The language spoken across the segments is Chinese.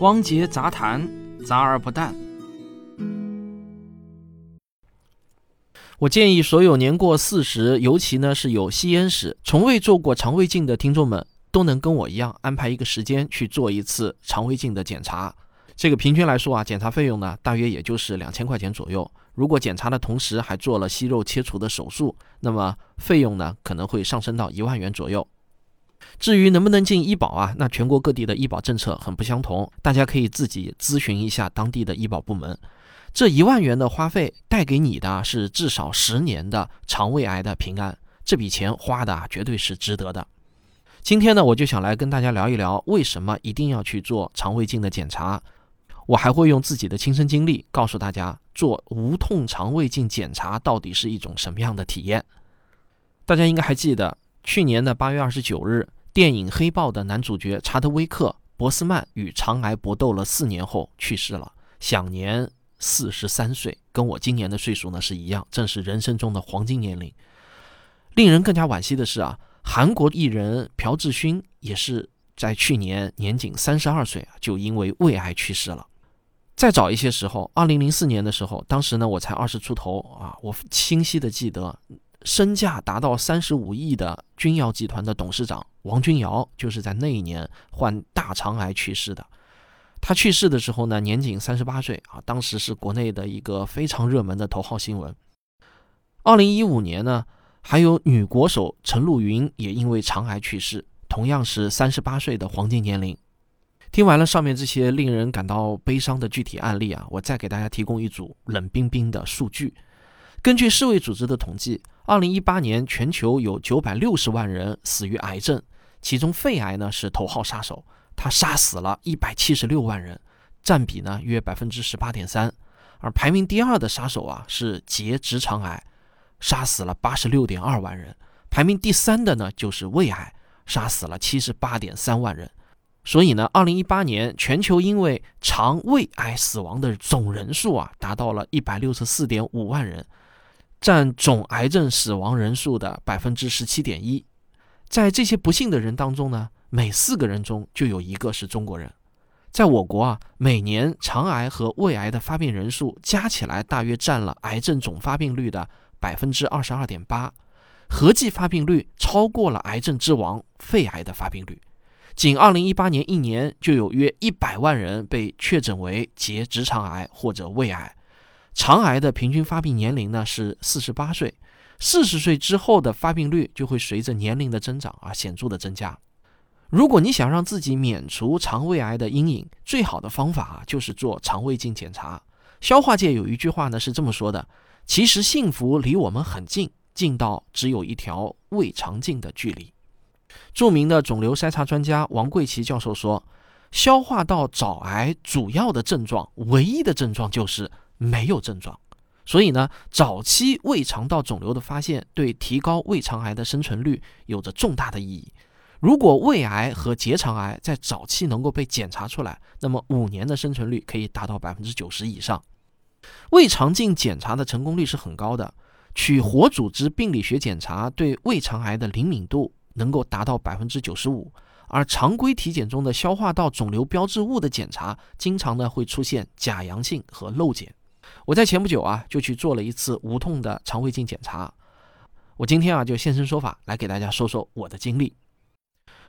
汪杰杂谈，杂而不淡。我建议所有年过四十，尤其呢是有吸烟史、从未做过肠胃镜的听众们，都能跟我一样安排一个时间去做一次肠胃镜的检查。这个平均来说啊，检查费用呢大约也就是两千块钱左右。如果检查的同时还做了息肉切除的手术，那么费用呢可能会上升到一万元左右。至于能不能进医保啊，那全国各地的医保政策很不相同，大家可以自己咨询一下当地的医保部门。这一万元的花费带给你的是至少十年的肠胃癌的平安，这笔钱花的绝对是值得的。今天呢，我就想来跟大家聊一聊，为什么一定要去做肠胃镜的检查。我还会用自己的亲身经历告诉大家，做无痛肠胃镜检查到底是一种什么样的体验。大家应该还记得，去年的八月二十九日。电影《黑豹》的男主角查德威克·博斯曼与肠癌搏斗了四年后去世了，享年四十三岁，跟我今年的岁数呢是一样，正是人生中的黄金年龄。令人更加惋惜的是啊，韩国艺人朴智勋也是在去年年仅三十二岁啊，就因为胃癌去世了。再早一些时候，二零零四年的时候，当时呢我才二十出头啊，我清晰的记得。身价达到三十五亿的君瑶集团的董事长王君瑶，就是在那一年患大肠癌去世的。他去世的时候呢，年仅三十八岁啊，当时是国内的一个非常热门的头号新闻。二零一五年呢，还有女国手陈露云也因为肠癌去世，同样是三十八岁的黄金年龄。听完了上面这些令人感到悲伤的具体案例啊，我再给大家提供一组冷冰冰的数据。根据世卫组织的统计。二零一八年，全球有九百六十万人死于癌症，其中肺癌呢是头号杀手，它杀死了一百七十六万人，占比呢约百分之十八点三。而排名第二的杀手啊是结直肠癌，杀死了八十六点二万人。排名第三的呢就是胃癌，杀死了七十八点三万人。所以呢，二零一八年全球因为肠胃癌死亡的总人数啊达到了一百六十四点五万人。占总癌症死亡人数的百分之十七点一，在这些不幸的人当中呢，每四个人中就有一个是中国人。在我国啊，每年肠癌和胃癌的发病人数加起来大约占了癌症总发病率的百分之二十二点八，合计发病率超过了癌症之王肺癌的发病率。仅二零一八年一年就有约一百万人被确诊为结直肠癌或者胃癌。肠癌的平均发病年龄呢是四十八岁，四十岁之后的发病率就会随着年龄的增长而显著的增加。如果你想让自己免除肠胃癌的阴影，最好的方法就是做肠胃镜检查。消化界有一句话呢是这么说的：其实幸福离我们很近，近到只有一条胃肠镜的距离。著名的肿瘤筛查专家王贵奇教授说，消化道早癌主要的症状，唯一的症状就是。没有症状，所以呢，早期胃肠道肿瘤的发现对提高胃肠癌的生存率有着重大的意义。如果胃癌和结肠癌在早期能够被检查出来，那么五年的生存率可以达到百分之九十以上。胃肠镜检查的成功率是很高的，取活组织病理学检查对胃肠癌的灵敏度能够达到百分之九十五。而常规体检中的消化道肿瘤标志物的检查，经常呢会出现假阳性和漏检。我在前不久啊，就去做了一次无痛的肠胃镜检查。我今天啊，就现身说法，来给大家说说我的经历。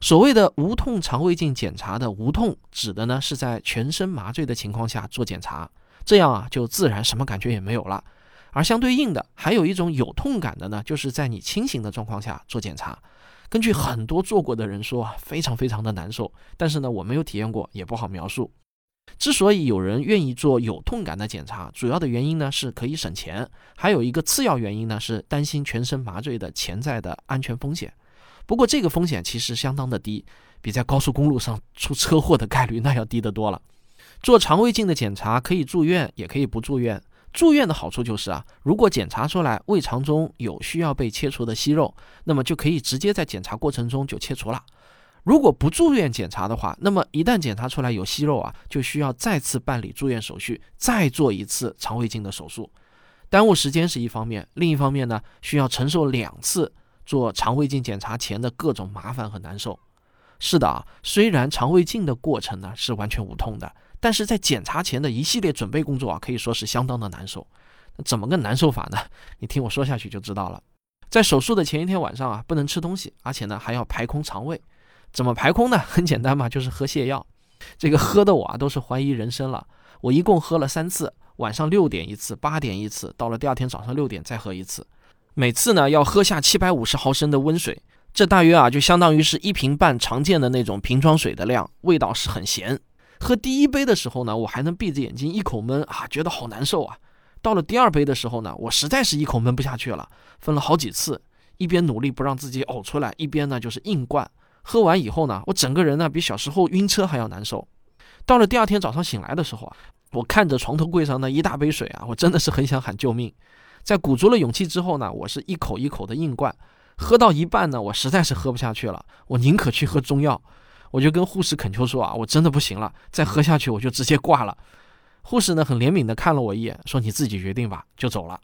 所谓的无痛肠胃镜检查的无痛，指的呢是在全身麻醉的情况下做检查，这样啊，就自然什么感觉也没有了。而相对应的，还有一种有痛感的呢，就是在你清醒的状况下做检查。根据很多做过的人说啊，非常非常的难受。但是呢，我没有体验过，也不好描述。之所以有人愿意做有痛感的检查，主要的原因呢是可以省钱，还有一个次要原因呢是担心全身麻醉的潜在的安全风险。不过这个风险其实相当的低，比在高速公路上出车祸的概率那要低得多了。做肠胃镜的检查可以住院，也可以不住院。住院的好处就是啊，如果检查出来胃肠中有需要被切除的息肉，那么就可以直接在检查过程中就切除了。如果不住院检查的话，那么一旦检查出来有息肉啊，就需要再次办理住院手续，再做一次肠胃镜的手术，耽误时间是一方面，另一方面呢，需要承受两次做肠胃镜检查前的各种麻烦和难受。是的啊，虽然肠胃镜的过程呢是完全无痛的，但是在检查前的一系列准备工作啊，可以说是相当的难受。怎么个难受法呢？你听我说下去就知道了。在手术的前一天晚上啊，不能吃东西，而且呢还要排空肠胃。怎么排空呢？很简单嘛，就是喝泻药。这个喝的我啊都是怀疑人生了。我一共喝了三次，晚上六点一次，八点一次，到了第二天早上六点再喝一次。每次呢要喝下七百五十毫升的温水。这大约啊，就相当于是一瓶半常见的那种瓶装水的量，味道是很咸。喝第一杯的时候呢，我还能闭着眼睛一口闷啊，觉得好难受啊。到了第二杯的时候呢，我实在是一口闷不下去了，分了好几次，一边努力不让自己呕出来，一边呢就是硬灌。喝完以后呢，我整个人呢比小时候晕车还要难受。到了第二天早上醒来的时候啊，我看着床头柜上那一大杯水啊，我真的是很想喊救命。在鼓足了勇气之后呢，我是一口一口的硬灌。喝到一半呢，我实在是喝不下去了，我宁可去喝中药。我就跟护士恳求说啊，我真的不行了，再喝下去我就直接挂了。护士呢很怜悯的看了我一眼，说你自己决定吧，就走了。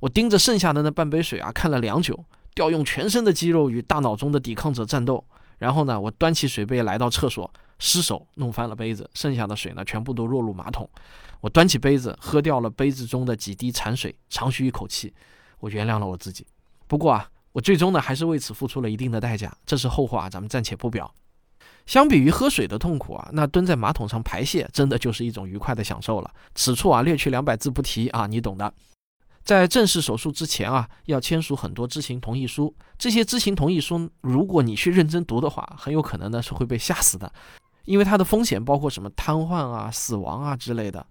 我盯着剩下的那半杯水啊，看了良久，调用全身的肌肉与大脑中的抵抗者战斗。然后呢，我端起水杯来到厕所，失手弄翻了杯子，剩下的水呢全部都落入马桶。我端起杯子喝掉了杯子中的几滴残水，长吁一口气，我原谅了我自己。不过啊。我最终呢，还是为此付出了一定的代价，这是后话，咱们暂且不表。相比于喝水的痛苦啊，那蹲在马桶上排泄，真的就是一种愉快的享受了。此处啊，略去两百字不提啊，你懂的。在正式手术之前啊，要签署很多知情同意书，这些知情同意书，如果你去认真读的话，很有可能呢是会被吓死的，因为它的风险包括什么瘫痪啊、死亡啊之类的。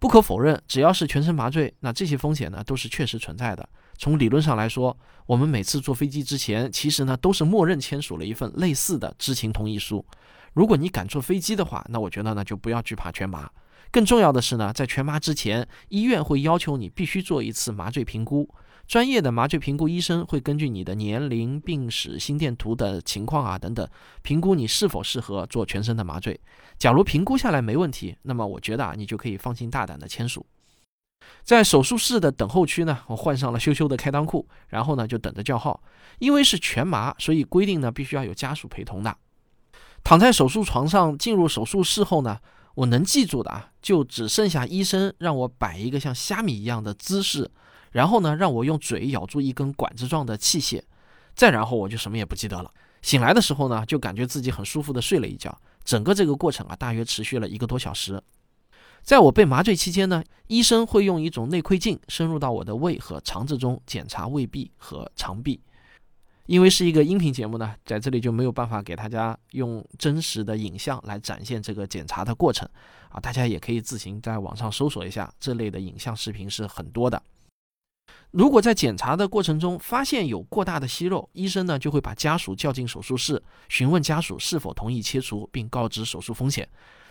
不可否认，只要是全身麻醉，那这些风险呢都是确实存在的。从理论上来说，我们每次坐飞机之前，其实呢都是默认签署了一份类似的知情同意书。如果你敢坐飞机的话，那我觉得呢就不要惧怕全麻。更重要的是呢，在全麻之前，医院会要求你必须做一次麻醉评估。专业的麻醉评估医生会根据你的年龄、病史、心电图的情况啊等等，评估你是否适合做全身的麻醉。假如评估下来没问题，那么我觉得啊你就可以放心大胆的签署。在手术室的等候区呢，我换上了羞羞的开裆裤，然后呢就等着叫号。因为是全麻，所以规定呢必须要有家属陪同的。躺在手术床上进入手术室后呢，我能记住的啊，就只剩下医生让我摆一个像虾米一样的姿势，然后呢让我用嘴咬住一根管子状的器械，再然后我就什么也不记得了。醒来的时候呢，就感觉自己很舒服的睡了一觉。整个这个过程啊，大约持续了一个多小时。在我被麻醉期间呢，医生会用一种内窥镜深入到我的胃和肠子中检查胃壁和肠壁。因为是一个音频节目呢，在这里就没有办法给大家用真实的影像来展现这个检查的过程啊，大家也可以自行在网上搜索一下这类的影像视频是很多的。如果在检查的过程中发现有过大的息肉，医生呢就会把家属叫进手术室，询问家属是否同意切除，并告知手术风险。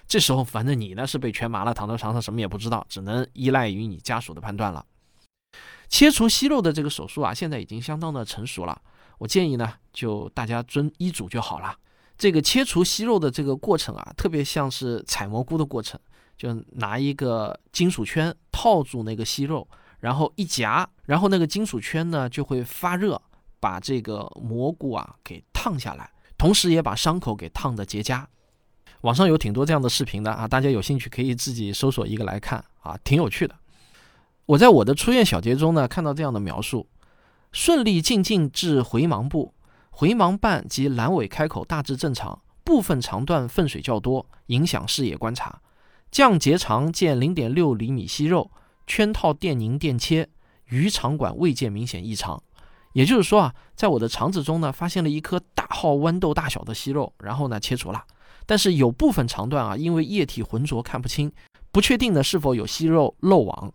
这时候，反正你呢是被全麻了，躺在床上什么也不知道，只能依赖于你家属的判断了。切除息肉的这个手术啊，现在已经相当的成熟了。我建议呢，就大家遵医嘱就好了。这个切除息肉的这个过程啊，特别像是采蘑菇的过程，就拿一个金属圈套住那个息肉，然后一夹，然后那个金属圈呢就会发热，把这个蘑菇啊给烫下来，同时也把伤口给烫的结痂。网上有挺多这样的视频的啊，大家有兴趣可以自己搜索一个来看啊，挺有趣的。我在我的出院小结中呢看到这样的描述：顺利进境至回盲部，回盲瓣及阑尾开口大致正常，部分肠段粪水较多，影响视野观察。降结肠见零点六厘米息肉，圈套电凝电切，鱼肠管未见明显异常。也就是说啊，在我的肠子中呢发现了一颗大号豌豆大小的息肉，然后呢切除了。但是有部分肠段啊，因为液体浑浊看不清，不确定呢是否有息肉漏网。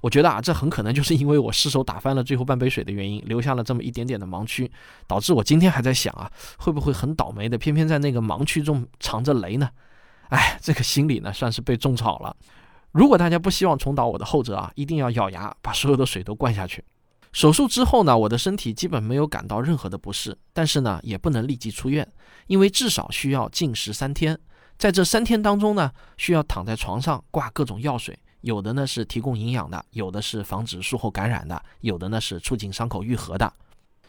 我觉得啊，这很可能就是因为我失手打翻了最后半杯水的原因，留下了这么一点点的盲区，导致我今天还在想啊，会不会很倒霉的，偏偏在那个盲区中藏着雷呢？哎，这个心理呢，算是被种草了。如果大家不希望重蹈我的后辙啊，一定要咬牙把所有的水都灌下去。手术之后呢，我的身体基本没有感到任何的不适，但是呢，也不能立即出院，因为至少需要禁食三天。在这三天当中呢，需要躺在床上挂各种药水，有的呢是提供营养的，有的是防止术后感染的，有的呢是促进伤口愈合的。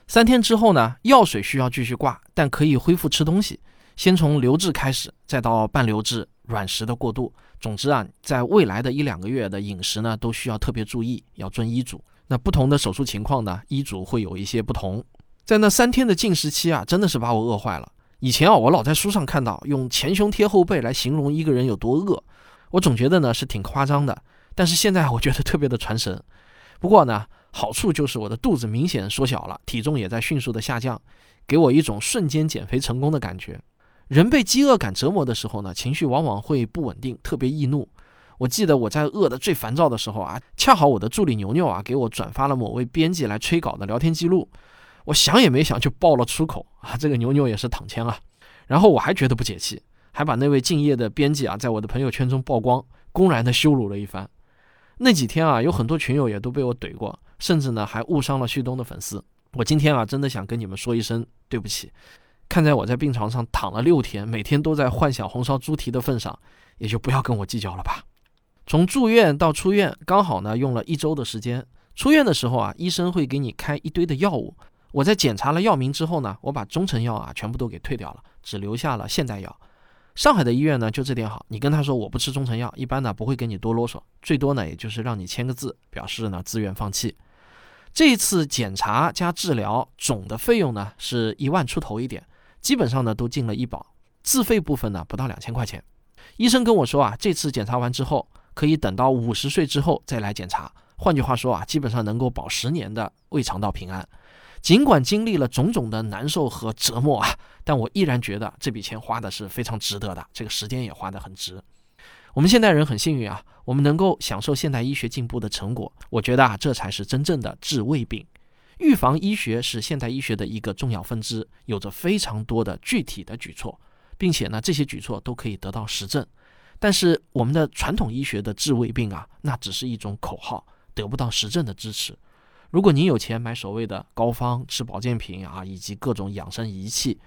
三天之后呢，药水需要继续挂，但可以恢复吃东西。先从流质开始，再到半流质、软食的过渡。总之啊，在未来的一两个月的饮食呢，都需要特别注意，要遵医嘱。那不同的手术情况呢，医嘱会有一些不同。在那三天的禁食期啊，真的是把我饿坏了。以前啊，我老在书上看到用前胸贴后背来形容一个人有多饿，我总觉得呢是挺夸张的。但是现在我觉得特别的传神。不过呢，好处就是我的肚子明显缩小了，体重也在迅速的下降，给我一种瞬间减肥成功的感觉。人被饥饿感折磨的时候呢，情绪往往会不稳定，特别易怒。我记得我在饿得最烦躁的时候啊，恰好我的助理牛牛啊给我转发了某位编辑来催稿的聊天记录。我想也没想就爆了出口啊！这个牛牛也是躺枪啊，然后我还觉得不解气，还把那位敬业的编辑啊在我的朋友圈中曝光，公然的羞辱了一番。那几天啊，有很多群友也都被我怼过，甚至呢还误伤了旭东的粉丝。我今天啊真的想跟你们说一声对不起。看在我在病床上躺了六天，每天都在幻想红烧猪蹄的份上，也就不要跟我计较了吧。从住院到出院，刚好呢用了一周的时间。出院的时候啊，医生会给你开一堆的药物。我在检查了药名之后呢，我把中成药啊全部都给退掉了，只留下了现代药。上海的医院呢就这点好，你跟他说我不吃中成药，一般呢不会跟你多啰嗦，最多呢也就是让你签个字，表示呢自愿放弃。这一次检查加治疗总的费用呢是一万出头一点，基本上呢都进了医保，自费部分呢不到两千块钱。医生跟我说啊，这次检查完之后可以等到五十岁之后再来检查，换句话说啊，基本上能够保十年的胃肠道平安。尽管经历了种种的难受和折磨啊，但我依然觉得这笔钱花的是非常值得的，这个时间也花得很值。我们现代人很幸运啊，我们能够享受现代医学进步的成果。我觉得啊，这才是真正的治胃病。预防医学是现代医学的一个重要分支，有着非常多的具体的举措，并且呢，这些举措都可以得到实证。但是我们的传统医学的治胃病啊，那只是一种口号，得不到实证的支持。如果您有钱买所谓的膏方、吃保健品啊，以及各种养生仪器，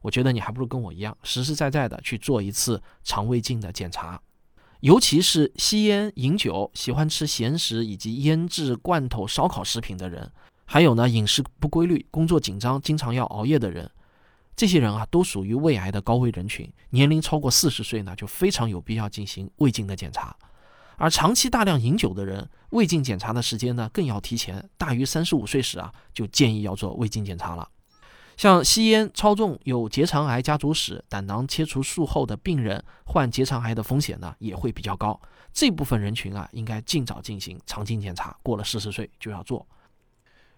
我觉得你还不如跟我一样，实实在在的去做一次肠胃镜的检查。尤其是吸烟、饮酒、喜欢吃咸食以及腌制、罐头、烧烤食品的人，还有呢饮食不规律、工作紧张、经常要熬夜的人，这些人啊都属于胃癌的高危人群。年龄超过四十岁呢，就非常有必要进行胃镜的检查。而长期大量饮酒的人，胃镜检查的时间呢更要提前，大于三十五岁时啊，就建议要做胃镜检查了。像吸烟、超重、有结肠癌家族史、胆囊切除术后的病人，患结肠癌的风险呢也会比较高。这部分人群啊，应该尽早进行肠镜检查，过了四十岁就要做。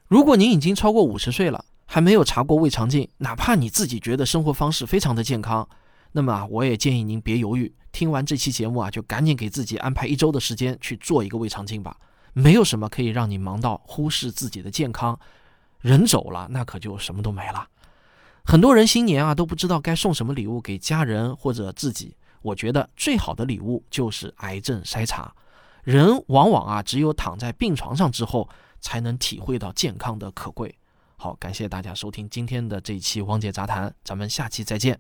如果您已经超过五十岁了，还没有查过胃肠镜，哪怕你自己觉得生活方式非常的健康。那么啊，我也建议您别犹豫，听完这期节目啊，就赶紧给自己安排一周的时间去做一个胃肠镜吧。没有什么可以让你忙到忽视自己的健康，人走了，那可就什么都没了。很多人新年啊都不知道该送什么礼物给家人或者自己。我觉得最好的礼物就是癌症筛查。人往往啊只有躺在病床上之后，才能体会到健康的可贵。好，感谢大家收听今天的这一期《汪姐杂谈》，咱们下期再见。